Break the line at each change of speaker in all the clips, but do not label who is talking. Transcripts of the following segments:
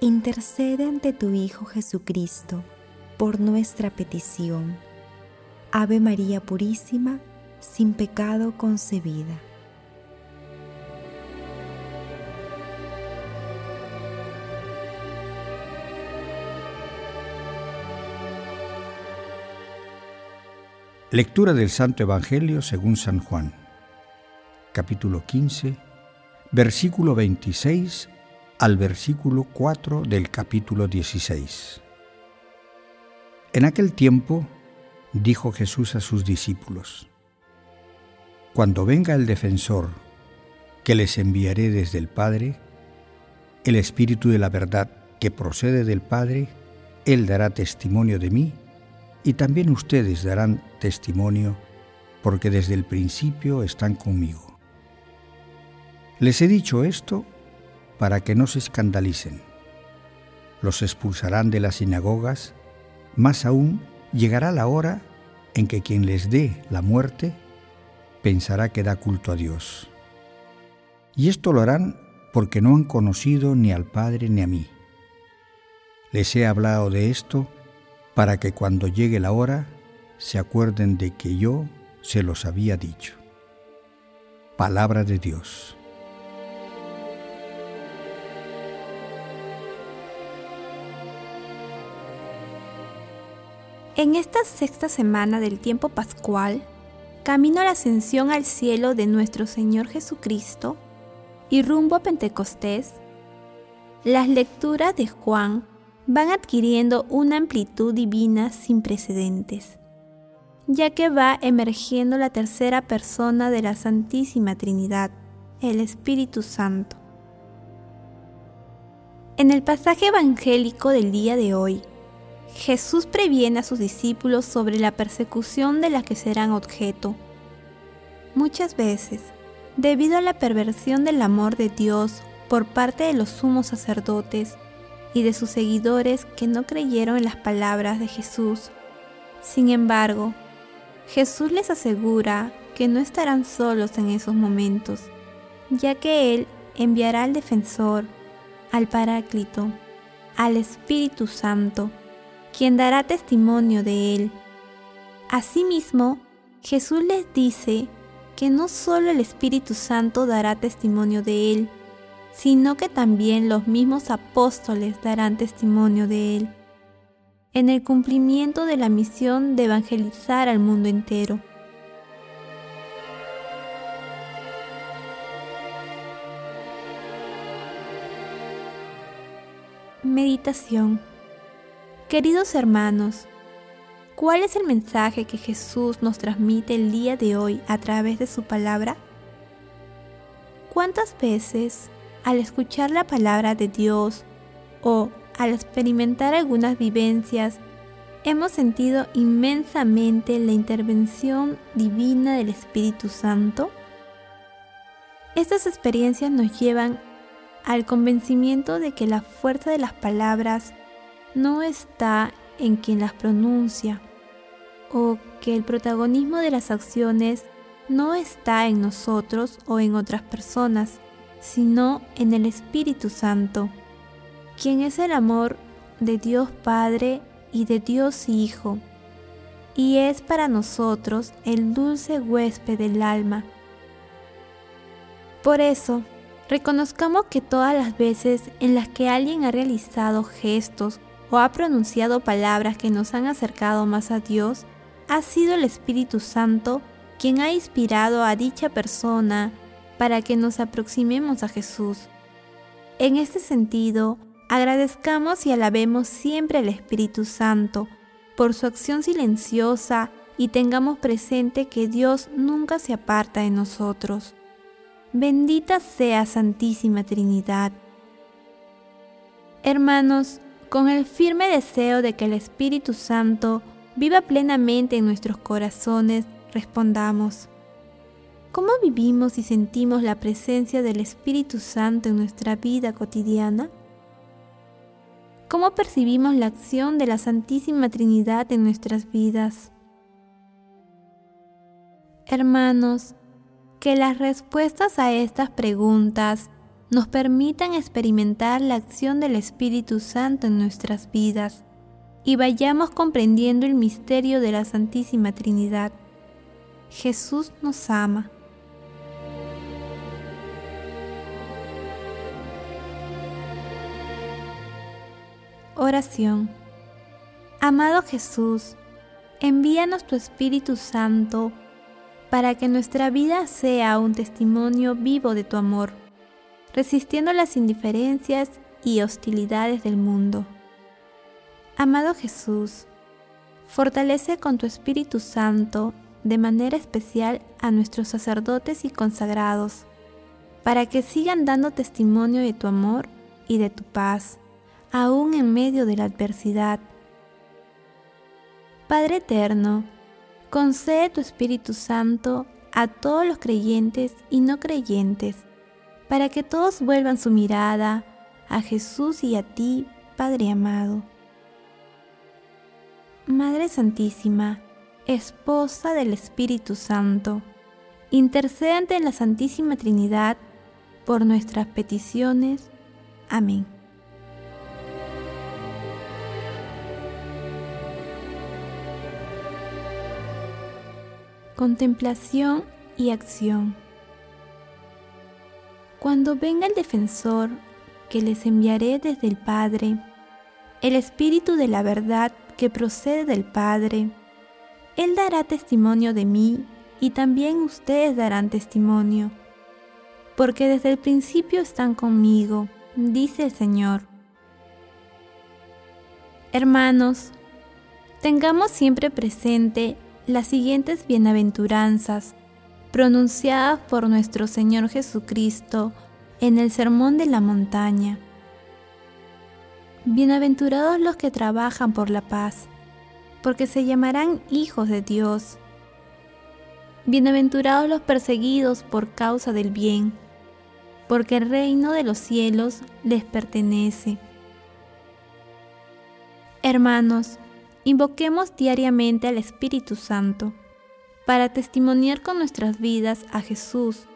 intercede ante tu Hijo Jesucristo por nuestra petición. Ave María Purísima, sin pecado concebida.
Lectura del Santo Evangelio según San Juan, capítulo 15, versículo 26 al versículo 4 del capítulo 16. En aquel tiempo dijo Jesús a sus discípulos, Cuando venga el defensor que les enviaré desde el Padre, el Espíritu de la verdad que procede del Padre, Él dará testimonio de mí y también ustedes darán testimonio porque desde el principio están conmigo. Les he dicho esto para que no se escandalicen. Los expulsarán de las sinagogas, más aún llegará la hora en que quien les dé la muerte pensará que da culto a Dios. Y esto lo harán porque no han conocido ni al Padre ni a mí. Les he hablado de esto para que cuando llegue la hora se acuerden de que yo se los había dicho. Palabra de Dios.
En esta sexta semana del tiempo pascual, camino a la ascensión al cielo de nuestro Señor Jesucristo y rumbo a Pentecostés, las lecturas de Juan van adquiriendo una amplitud divina sin precedentes, ya que va emergiendo la tercera persona de la Santísima Trinidad, el Espíritu Santo. En el pasaje evangélico del día de hoy, Jesús previene a sus discípulos sobre la persecución de la que serán objeto. Muchas veces, debido a la perversión del amor de Dios por parte de los sumos sacerdotes y de sus seguidores que no creyeron en las palabras de Jesús, sin embargo, Jesús les asegura que no estarán solos en esos momentos, ya que Él enviará al defensor, al Paráclito, al Espíritu Santo, quien dará testimonio de él. Asimismo, Jesús les dice que no solo el Espíritu Santo dará testimonio de él, sino que también los mismos apóstoles darán testimonio de él, en el cumplimiento de la misión de evangelizar al mundo entero. Meditación Queridos hermanos, ¿cuál es el mensaje que Jesús nos transmite el día de hoy a través de su palabra? ¿Cuántas veces al escuchar la palabra de Dios o al experimentar algunas vivencias hemos sentido inmensamente la intervención divina del Espíritu Santo? Estas experiencias nos llevan al convencimiento de que la fuerza de las palabras no está en quien las pronuncia o que el protagonismo de las acciones no está en nosotros o en otras personas, sino en el Espíritu Santo, quien es el amor de Dios Padre y de Dios Hijo, y es para nosotros el dulce huésped del alma. Por eso, reconozcamos que todas las veces en las que alguien ha realizado gestos o ha pronunciado palabras que nos han acercado más a Dios, ha sido el Espíritu Santo quien ha inspirado a dicha persona para que nos aproximemos a Jesús. En este sentido, agradezcamos y alabemos siempre al Espíritu Santo por su acción silenciosa y tengamos presente que Dios nunca se aparta de nosotros. Bendita sea Santísima Trinidad Hermanos, con el firme deseo de que el Espíritu Santo viva plenamente en nuestros corazones, respondamos. ¿Cómo vivimos y sentimos la presencia del Espíritu Santo en nuestra vida cotidiana? ¿Cómo percibimos la acción de la Santísima Trinidad en nuestras vidas? Hermanos, que las respuestas a estas preguntas nos permitan experimentar la acción del Espíritu Santo en nuestras vidas y vayamos comprendiendo el misterio de la Santísima Trinidad. Jesús nos ama. Oración. Amado Jesús, envíanos tu Espíritu Santo para que nuestra vida sea un testimonio vivo de tu amor, resistiendo las indiferencias y hostilidades del mundo. Amado Jesús, fortalece con tu Espíritu Santo de manera especial a nuestros sacerdotes y consagrados, para que sigan dando testimonio de tu amor y de tu paz, aún en medio de la adversidad. Padre eterno, concede tu Espíritu Santo a todos los creyentes y no creyentes, para que todos vuelvan su mirada a Jesús y a ti, Padre amado. Madre Santísima, Esposa del Espíritu Santo, intercede ante la Santísima Trinidad por nuestras peticiones. Amén. Contemplación y acción. Cuando venga el defensor que les enviaré desde el Padre, el Espíritu de la verdad que procede del Padre, Él dará testimonio de mí y también ustedes darán testimonio, porque desde el principio están conmigo, dice el Señor. Hermanos, tengamos siempre presente las siguientes bienaventuranzas pronunciadas por nuestro Señor Jesucristo en el Sermón de la Montaña. Bienaventurados los que trabajan por la paz, porque se llamarán hijos de Dios. Bienaventurados los perseguidos por causa del bien, porque el reino de los cielos les pertenece. Hermanos, Invoquemos diariamente al Espíritu Santo para testimoniar con nuestras vidas a Jesús,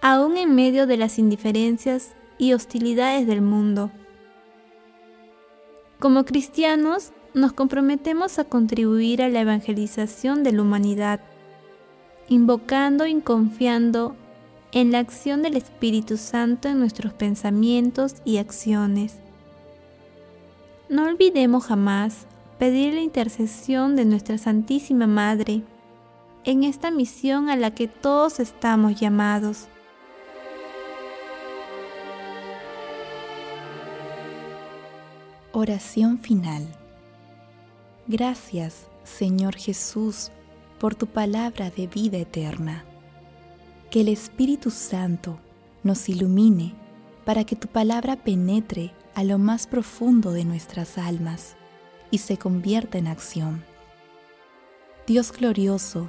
aún en medio de las indiferencias y hostilidades del mundo. Como cristianos, nos comprometemos a contribuir a la evangelización de la humanidad, invocando y confiando en la acción del Espíritu Santo en nuestros pensamientos y acciones. No olvidemos jamás pedir la intercesión de nuestra Santísima Madre en esta misión a la que todos estamos llamados.
Oración final. Gracias, Señor Jesús, por tu palabra de vida eterna. Que el Espíritu Santo nos ilumine para que tu palabra penetre a lo más profundo de nuestras almas y se convierta en acción. Dios glorioso,